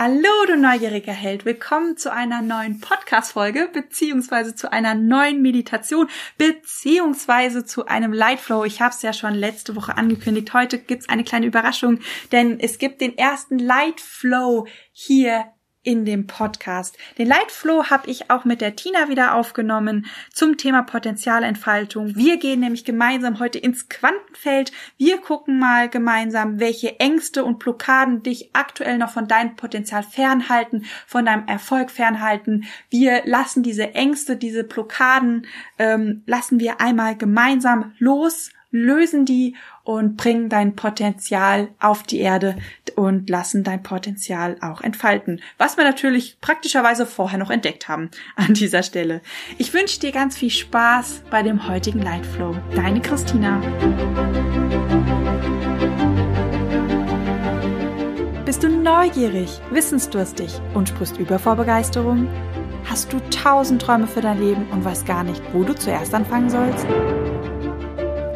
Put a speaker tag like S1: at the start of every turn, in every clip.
S1: Hallo, du neugieriger Held. Willkommen zu einer neuen Podcast-Folge, beziehungsweise zu einer neuen Meditation, beziehungsweise zu einem Lightflow. Ich habe es ja schon letzte Woche angekündigt. Heute gibt's eine kleine Überraschung, denn es gibt den ersten Lightflow hier in dem Podcast. Den Lightflow habe ich auch mit der Tina wieder aufgenommen zum Thema Potenzialentfaltung. Wir gehen nämlich gemeinsam heute ins Quantenfeld. Wir gucken mal gemeinsam, welche Ängste und Blockaden dich aktuell noch von deinem Potenzial fernhalten, von deinem Erfolg fernhalten. Wir lassen diese Ängste, diese Blockaden, ähm, lassen wir einmal gemeinsam los lösen die und bringen dein Potenzial auf die Erde und lassen dein Potenzial auch entfalten. Was wir natürlich praktischerweise vorher noch entdeckt haben an dieser Stelle. Ich wünsche dir ganz viel Spaß bei dem heutigen Lightflow. Deine Christina. Bist du neugierig, wissensdurstig und sprichst über vor Begeisterung? Hast du tausend Träume für dein Leben und weißt gar nicht, wo du zuerst anfangen sollst?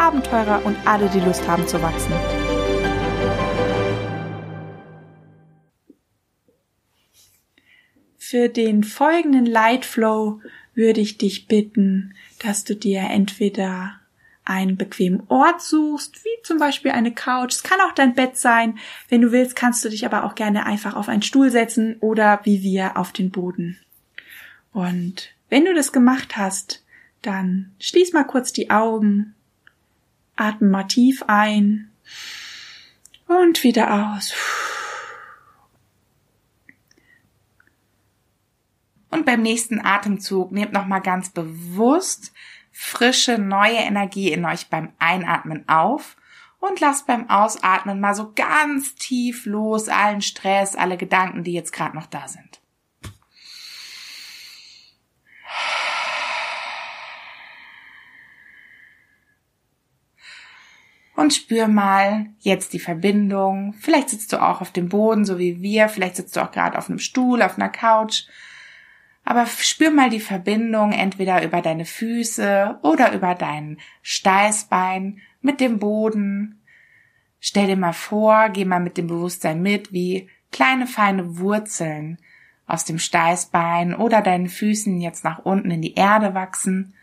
S1: Abenteurer und alle, die Lust haben zu wachsen. Für den folgenden Lightflow würde ich dich bitten, dass du dir entweder einen bequemen Ort suchst, wie zum Beispiel eine Couch. Es kann auch dein Bett sein. Wenn du willst, kannst du dich aber auch gerne einfach auf einen Stuhl setzen oder wie wir auf den Boden. Und wenn du das gemacht hast, dann schließ mal kurz die Augen Atme mal tief ein und wieder aus.
S2: Und beim nächsten Atemzug nehmt nochmal ganz bewusst frische, neue Energie in euch beim Einatmen auf und lasst beim Ausatmen mal so ganz tief los allen Stress, alle Gedanken, die jetzt gerade noch da sind. Und spür mal jetzt die Verbindung. Vielleicht sitzt du auch auf dem Boden, so wie wir. Vielleicht sitzt du auch gerade auf einem Stuhl, auf einer Couch. Aber spür mal die Verbindung entweder über deine Füße oder über dein Steißbein mit dem Boden. Stell dir mal vor, geh mal mit dem Bewusstsein mit, wie kleine feine Wurzeln aus dem Steißbein oder deinen Füßen jetzt nach unten in die Erde wachsen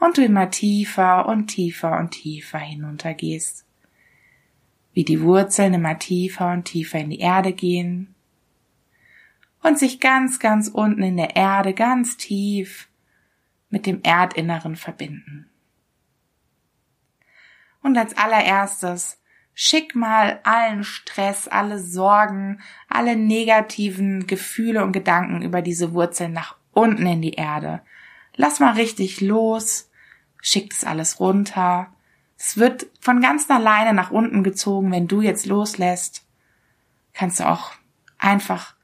S2: und du immer tiefer und tiefer und tiefer hinuntergehst wie die Wurzeln immer tiefer und tiefer in die Erde gehen und sich ganz, ganz unten in der Erde, ganz tief mit dem Erdinneren verbinden. Und als allererstes schick mal allen Stress, alle Sorgen, alle negativen Gefühle und Gedanken über diese Wurzeln nach unten in die Erde. Lass mal richtig los, schick das alles runter es wird von ganz alleine nach unten gezogen, wenn du jetzt loslässt. Kannst du auch einfach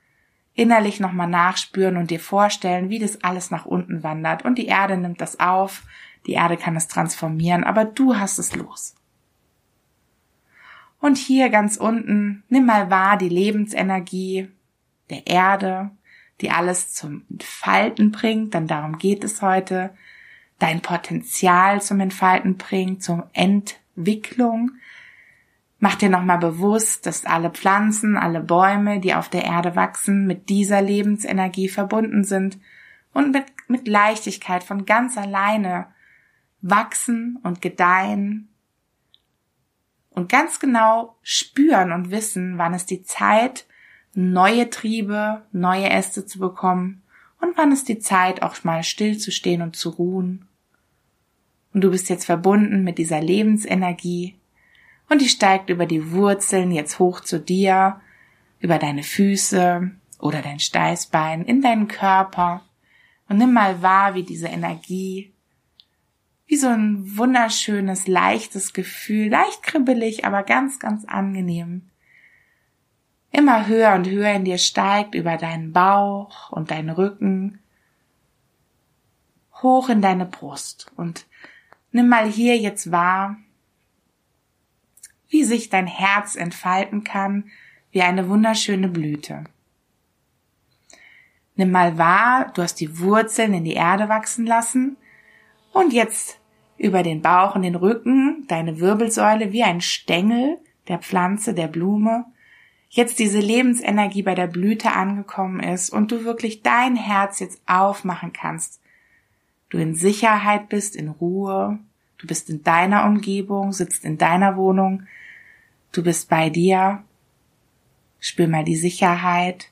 S2: innerlich nochmal nachspüren und dir vorstellen, wie das alles nach unten wandert. Und die Erde nimmt das auf, die Erde kann es transformieren, aber du hast es los. Und hier ganz unten, nimm mal wahr die Lebensenergie der Erde, die alles zum Entfalten bringt, denn darum geht es heute dein Potenzial zum Entfalten bringt, zur Entwicklung. Mach dir nochmal bewusst, dass alle Pflanzen, alle Bäume, die auf der Erde wachsen, mit dieser Lebensenergie verbunden sind und mit, mit Leichtigkeit von ganz alleine wachsen und gedeihen und ganz genau spüren und wissen, wann ist die Zeit, neue Triebe, neue Äste zu bekommen und wann ist die Zeit, auch mal stillzustehen und zu ruhen und du bist jetzt verbunden mit dieser Lebensenergie. Und die steigt über die Wurzeln jetzt hoch zu dir, über deine Füße oder dein Steißbein in deinen Körper. Und nimm mal wahr, wie diese Energie wie so ein wunderschönes, leichtes Gefühl, leicht kribbelig, aber ganz, ganz angenehm, immer höher und höher in dir steigt über deinen Bauch und deinen Rücken hoch in deine Brust. Und nimm mal hier jetzt wahr, wie sich dein Herz entfalten kann wie eine wunderschöne Blüte. Nimm mal wahr, du hast die Wurzeln in die Erde wachsen lassen und jetzt über den Bauch und den Rücken deine Wirbelsäule wie ein Stängel der Pflanze, der Blume, jetzt diese Lebensenergie bei der Blüte angekommen ist und du wirklich dein Herz jetzt aufmachen kannst. Du in Sicherheit bist, in Ruhe, du bist in deiner Umgebung, sitzt in deiner Wohnung, du bist bei dir. Spür mal die Sicherheit,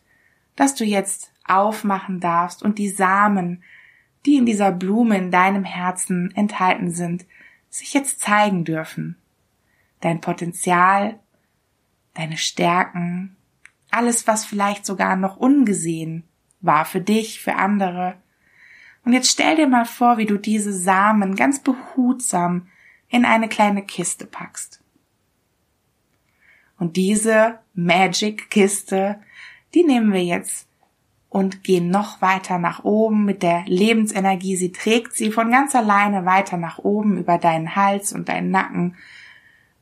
S2: dass du jetzt aufmachen darfst und die Samen, die in dieser Blume in deinem Herzen enthalten sind, sich jetzt zeigen dürfen. Dein Potenzial, deine Stärken, alles, was vielleicht sogar noch ungesehen war für dich, für andere. Und jetzt stell dir mal vor, wie du diese Samen ganz behutsam in eine kleine Kiste packst. Und diese Magic-Kiste, die nehmen wir jetzt und gehen noch weiter nach oben mit der Lebensenergie. Sie trägt sie von ganz alleine weiter nach oben über deinen Hals und deinen Nacken,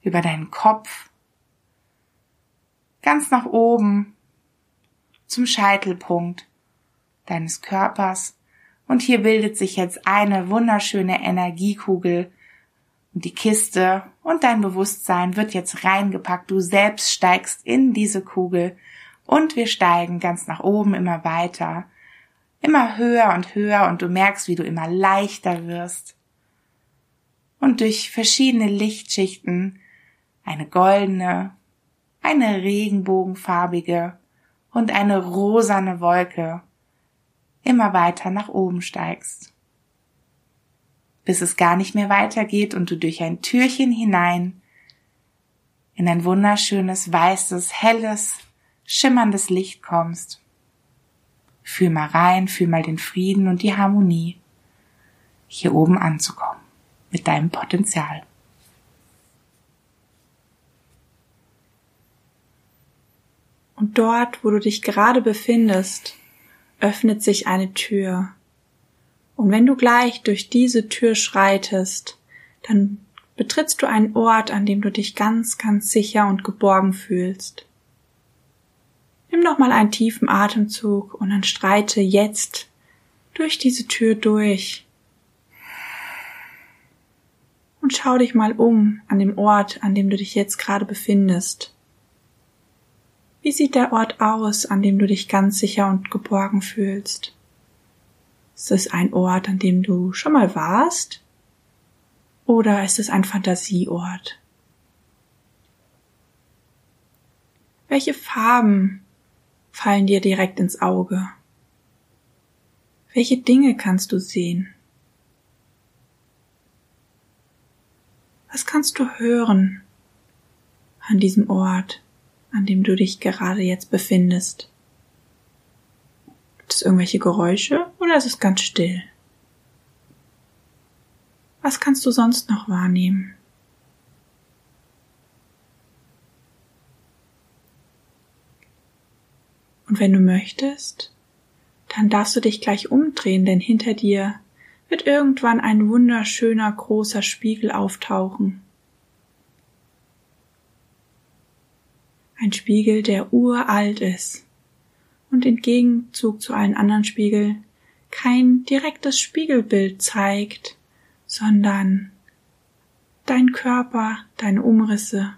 S2: über deinen Kopf, ganz nach oben zum Scheitelpunkt deines Körpers. Und hier bildet sich jetzt eine wunderschöne Energiekugel und die Kiste und dein Bewusstsein wird jetzt reingepackt. Du selbst steigst in diese Kugel und wir steigen ganz nach oben immer weiter, immer höher und höher und du merkst, wie du immer leichter wirst. Und durch verschiedene Lichtschichten, eine goldene, eine regenbogenfarbige und eine rosane Wolke, immer weiter nach oben steigst. Bis es gar nicht mehr weitergeht und du durch ein Türchen hinein in ein wunderschönes, weißes, helles, schimmerndes Licht kommst. Fühl mal rein, fühl mal den Frieden und die Harmonie, hier oben anzukommen, mit deinem Potenzial.
S1: Und dort, wo du dich gerade befindest, öffnet sich eine Tür. Und wenn du gleich durch diese Tür schreitest, dann betrittst du einen Ort, an dem du dich ganz, ganz sicher und geborgen fühlst. Nimm noch mal einen tiefen Atemzug und dann streite jetzt durch diese Tür durch. Und schau dich mal um an dem Ort, an dem du dich jetzt gerade befindest. Wie sieht der Ort aus, an dem du dich ganz sicher und geborgen fühlst? Ist es ein Ort, an dem du schon mal warst? Oder ist es ein Fantasieort? Welche Farben fallen dir direkt ins Auge? Welche Dinge kannst du sehen? Was kannst du hören an diesem Ort, an dem du dich gerade jetzt befindest? Gibt es irgendwelche Geräusche oder ist es ganz still? Was kannst du sonst noch wahrnehmen? Und wenn du möchtest, dann darfst du dich gleich umdrehen, denn hinter dir wird irgendwann ein wunderschöner großer Spiegel auftauchen. Ein Spiegel, der uralt ist und im Gegenzug zu allen anderen Spiegeln kein direktes Spiegelbild zeigt, sondern dein Körper, deine Umrisse,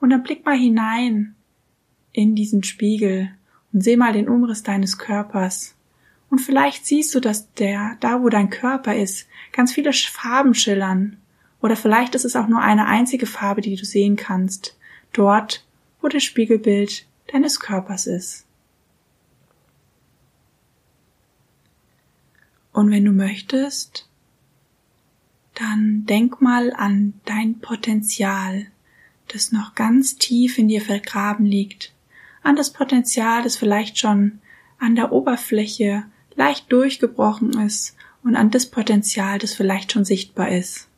S1: Und dann blick mal hinein in diesen Spiegel und seh mal den Umriss deines Körpers. Und vielleicht siehst du, dass der, da wo dein Körper ist, ganz viele Farben schillern. Oder vielleicht ist es auch nur eine einzige Farbe, die du sehen kannst. Dort, wo das Spiegelbild deines Körpers ist. Und wenn du möchtest, dann denk mal an dein Potenzial, das noch ganz tief in dir vergraben liegt, an das Potenzial, das vielleicht schon an der Oberfläche leicht durchgebrochen ist und an das Potenzial, das vielleicht schon sichtbar ist.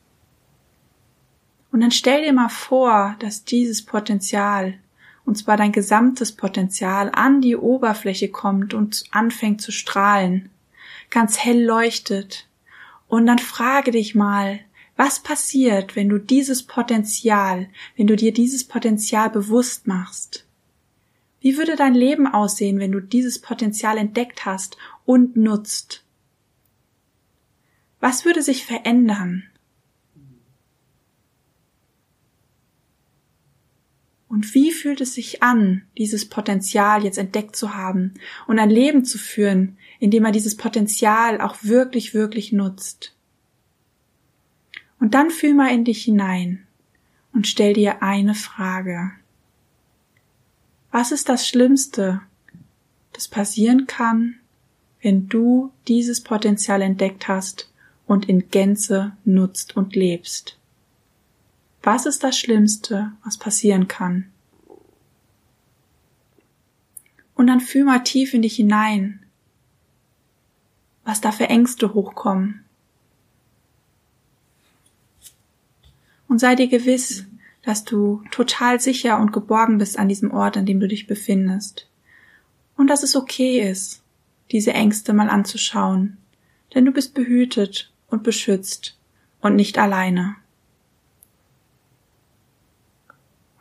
S1: Und dann stell dir mal vor, dass dieses Potenzial, und zwar dein gesamtes Potenzial, an die Oberfläche kommt und anfängt zu strahlen, ganz hell leuchtet. Und dann frage dich mal, was passiert, wenn du dieses Potenzial, wenn du dir dieses Potenzial bewusst machst? Wie würde dein Leben aussehen, wenn du dieses Potenzial entdeckt hast und nutzt? Was würde sich verändern? Und wie fühlt es sich an, dieses Potenzial jetzt entdeckt zu haben und ein Leben zu führen, in dem er dieses Potenzial auch wirklich, wirklich nutzt? Und dann fühl mal in dich hinein und stell dir eine Frage. Was ist das Schlimmste, das passieren kann, wenn du dieses Potenzial entdeckt hast und in Gänze nutzt und lebst? Was ist das Schlimmste, was passieren kann? Und dann fühl mal tief in dich hinein, was da für Ängste hochkommen. Und sei dir gewiss, dass du total sicher und geborgen bist an diesem Ort, an dem du dich befindest. Und dass es okay ist, diese Ängste mal anzuschauen, denn du bist behütet und beschützt und nicht alleine.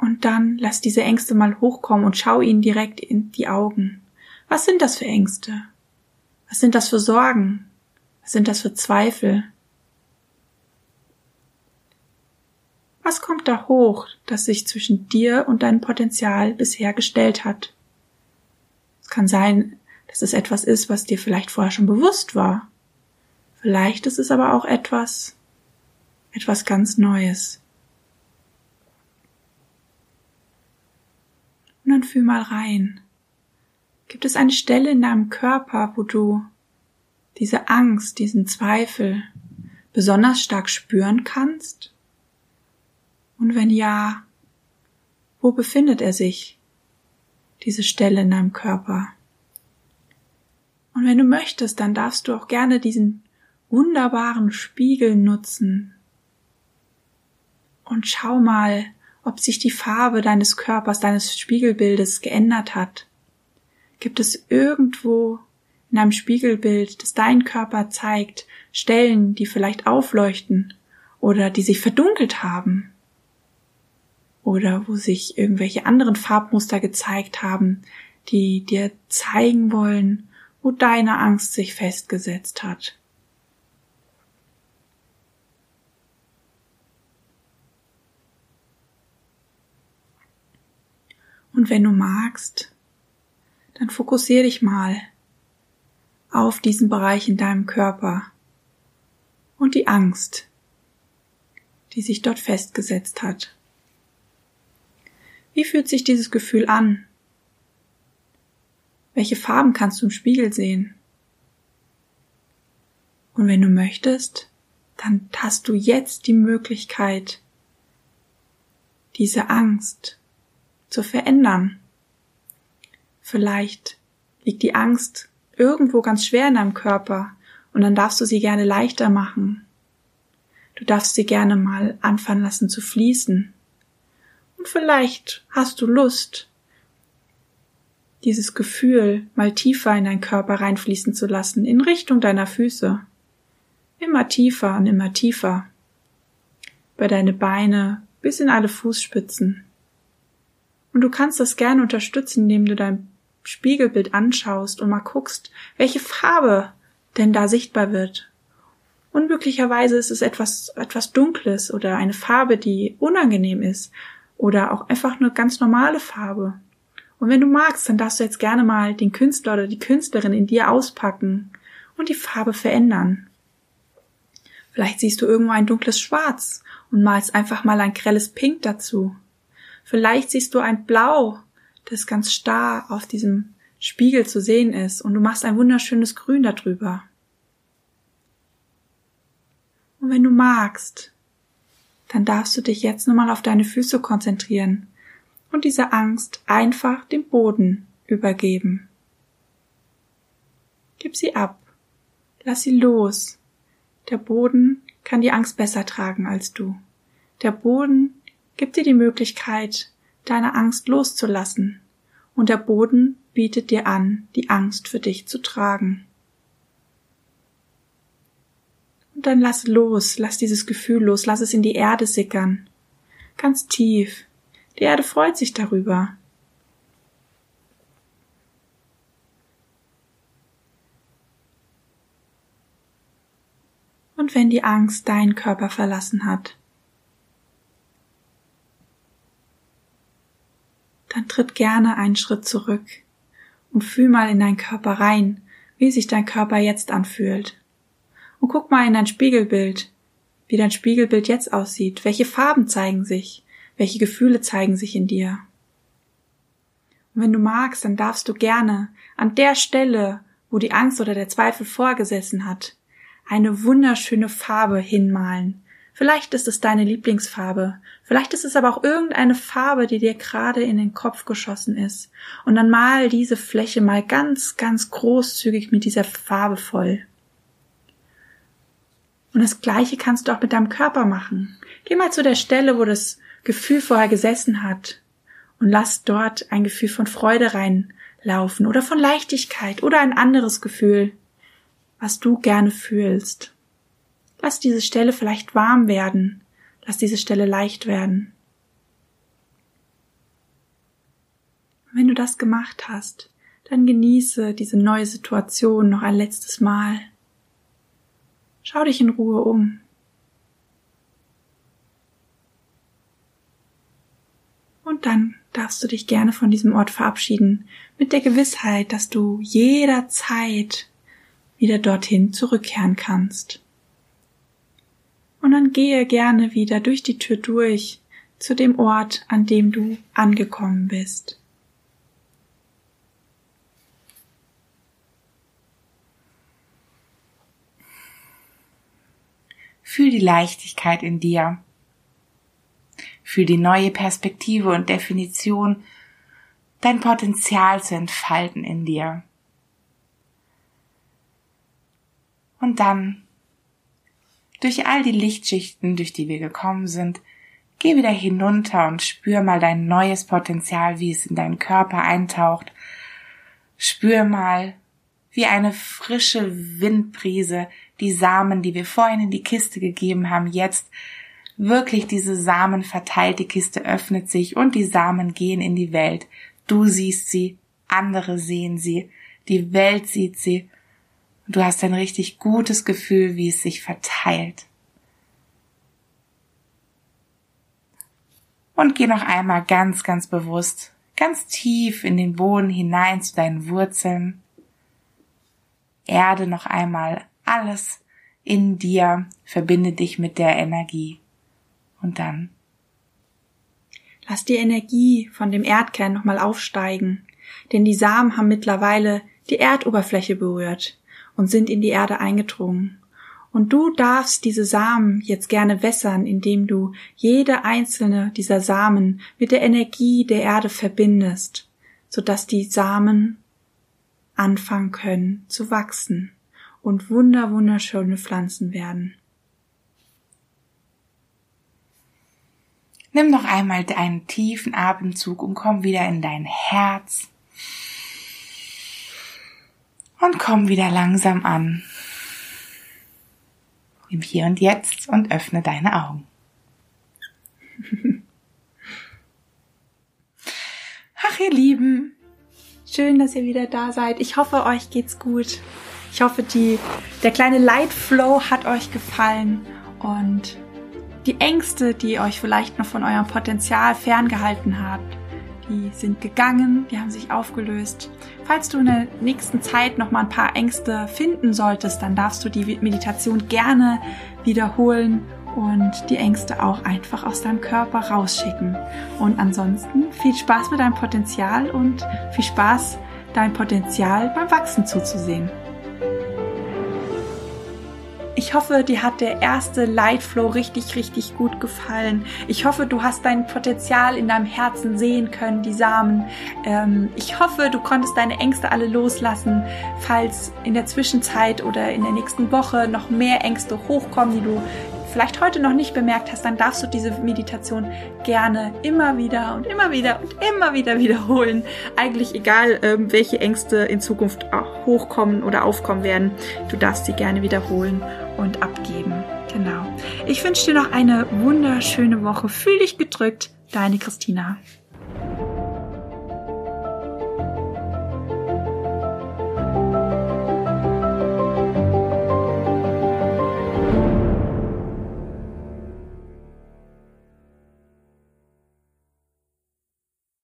S1: Und dann lass diese Ängste mal hochkommen und schau ihnen direkt in die Augen. Was sind das für Ängste? Was sind das für Sorgen? Was sind das für Zweifel? Was kommt da hoch, das sich zwischen dir und deinem Potenzial bisher gestellt hat? Es kann sein, dass es etwas ist, was dir vielleicht vorher schon bewusst war. Vielleicht ist es aber auch etwas, etwas ganz Neues. Und fühl mal rein. Gibt es eine Stelle in deinem Körper, wo du diese Angst, diesen Zweifel besonders stark spüren kannst? Und wenn ja, wo befindet er sich, diese Stelle in deinem Körper? Und wenn du möchtest, dann darfst du auch gerne diesen wunderbaren Spiegel nutzen. Und schau mal, ob sich die Farbe deines Körpers, deines Spiegelbildes geändert hat. Gibt es irgendwo in einem Spiegelbild, das dein Körper zeigt, Stellen, die vielleicht aufleuchten oder die sich verdunkelt haben? Oder wo sich irgendwelche anderen Farbmuster gezeigt haben, die dir zeigen wollen, wo deine Angst sich festgesetzt hat. Und wenn du magst, dann fokussiere dich mal auf diesen Bereich in deinem Körper und die Angst, die sich dort festgesetzt hat. Wie fühlt sich dieses Gefühl an? Welche Farben kannst du im Spiegel sehen? Und wenn du möchtest, dann hast du jetzt die Möglichkeit, diese Angst zu verändern. Vielleicht liegt die Angst irgendwo ganz schwer in deinem Körper und dann darfst du sie gerne leichter machen. Du darfst sie gerne mal anfangen lassen zu fließen. Und vielleicht hast du Lust, dieses Gefühl mal tiefer in deinen Körper reinfließen zu lassen, in Richtung deiner Füße. Immer tiefer und immer tiefer. Bei deine Beine bis in alle Fußspitzen. Und du kannst das gerne unterstützen, indem du dein Spiegelbild anschaust und mal guckst, welche Farbe denn da sichtbar wird. Und möglicherweise ist es etwas, etwas Dunkles oder eine Farbe, die unangenehm ist oder auch einfach eine ganz normale Farbe. Und wenn du magst, dann darfst du jetzt gerne mal den Künstler oder die Künstlerin in dir auspacken und die Farbe verändern. Vielleicht siehst du irgendwo ein dunkles Schwarz und malst einfach mal ein grelles Pink dazu. Vielleicht siehst du ein Blau, das ganz starr auf diesem Spiegel zu sehen ist und du machst ein wunderschönes Grün darüber. Und wenn du magst, dann darfst du dich jetzt nochmal auf deine Füße konzentrieren und diese Angst einfach dem Boden übergeben. Gib sie ab. Lass sie los. Der Boden kann die Angst besser tragen als du. Der Boden gibt dir die Möglichkeit, deine Angst loszulassen. Und der Boden bietet dir an, die Angst für dich zu tragen. Und dann lass los, lass dieses Gefühl los, lass es in die Erde sickern. Ganz tief. Die Erde freut sich darüber. Und wenn die Angst deinen Körper verlassen hat, tritt gerne einen Schritt zurück und fühl mal in deinen Körper rein, wie sich dein Körper jetzt anfühlt. Und guck mal in dein Spiegelbild, wie dein Spiegelbild jetzt aussieht, welche Farben zeigen sich, welche Gefühle zeigen sich in dir. Und wenn du magst, dann darfst du gerne an der Stelle, wo die Angst oder der Zweifel vorgesessen hat, eine wunderschöne Farbe hinmalen, Vielleicht ist es deine Lieblingsfarbe, vielleicht ist es aber auch irgendeine Farbe, die dir gerade in den Kopf geschossen ist. Und dann mal diese Fläche mal ganz, ganz großzügig mit dieser Farbe voll. Und das gleiche kannst du auch mit deinem Körper machen. Geh mal zu der Stelle, wo das Gefühl vorher gesessen hat und lass dort ein Gefühl von Freude reinlaufen oder von Leichtigkeit oder ein anderes Gefühl, was du gerne fühlst. Lass diese Stelle vielleicht warm werden. Lass diese Stelle leicht werden. Wenn du das gemacht hast, dann genieße diese neue Situation noch ein letztes Mal. Schau dich in Ruhe um. Und dann darfst du dich gerne von diesem Ort verabschieden, mit der Gewissheit, dass du jederzeit wieder dorthin zurückkehren kannst. Und dann gehe gerne wieder durch die Tür durch zu dem Ort, an dem du angekommen bist.
S2: Fühl die Leichtigkeit in dir. Fühl die neue Perspektive und Definition, dein Potenzial zu entfalten in dir. Und dann durch all die Lichtschichten, durch die wir gekommen sind, geh wieder hinunter und spür mal dein neues Potenzial, wie es in deinen Körper eintaucht. Spür mal, wie eine frische Windbrise die Samen, die wir vorhin in die Kiste gegeben haben, jetzt wirklich diese Samen verteilt, die Kiste öffnet sich und die Samen gehen in die Welt. Du siehst sie, andere sehen sie, die Welt sieht sie und du hast ein richtig gutes Gefühl, wie es sich verteilt. Und geh noch einmal ganz, ganz bewusst, ganz tief in den Boden hinein zu deinen Wurzeln. Erde noch einmal alles in dir, verbinde dich mit der Energie. Und dann
S1: Lass die Energie von dem Erdkern nochmal aufsteigen, denn die Samen haben mittlerweile die Erdoberfläche berührt und sind in die Erde eingedrungen. Und du darfst diese Samen jetzt gerne wässern, indem du jede einzelne dieser Samen mit der Energie der Erde verbindest, sodass die Samen anfangen können zu wachsen und wunder wunderschöne Pflanzen werden.
S2: Nimm noch einmal einen tiefen Atemzug und komm wieder in dein Herz und komm wieder langsam an. Im Hier und Jetzt und öffne deine Augen.
S1: Ach, ihr Lieben, schön, dass ihr wieder da seid. Ich hoffe, euch geht's gut. Ich hoffe, die, der kleine Light Flow hat euch gefallen und die Ängste, die euch vielleicht noch von eurem Potenzial ferngehalten habt, die sind gegangen, die haben sich aufgelöst. Falls du in der nächsten Zeit noch mal ein paar Ängste finden solltest, dann darfst du die Meditation gerne wiederholen und die Ängste auch einfach aus deinem Körper rausschicken. Und ansonsten viel Spaß mit deinem Potenzial und viel Spaß, dein Potenzial beim Wachsen zuzusehen. Ich hoffe, dir hat der erste Lightflow richtig, richtig gut gefallen. Ich hoffe, du hast dein Potenzial in deinem Herzen sehen können, die Samen. Ähm, ich hoffe, du konntest deine Ängste alle loslassen. Falls in der Zwischenzeit oder in der nächsten Woche noch mehr Ängste hochkommen, die du vielleicht heute noch nicht bemerkt hast, dann darfst du diese Meditation gerne immer wieder und immer wieder und immer wieder wiederholen. Eigentlich egal, ähm, welche Ängste in Zukunft hochkommen oder aufkommen werden, du darfst sie gerne wiederholen und abgeben. Genau. Ich wünsche dir noch eine wunderschöne Woche. Fühl dich gedrückt. Deine Christina.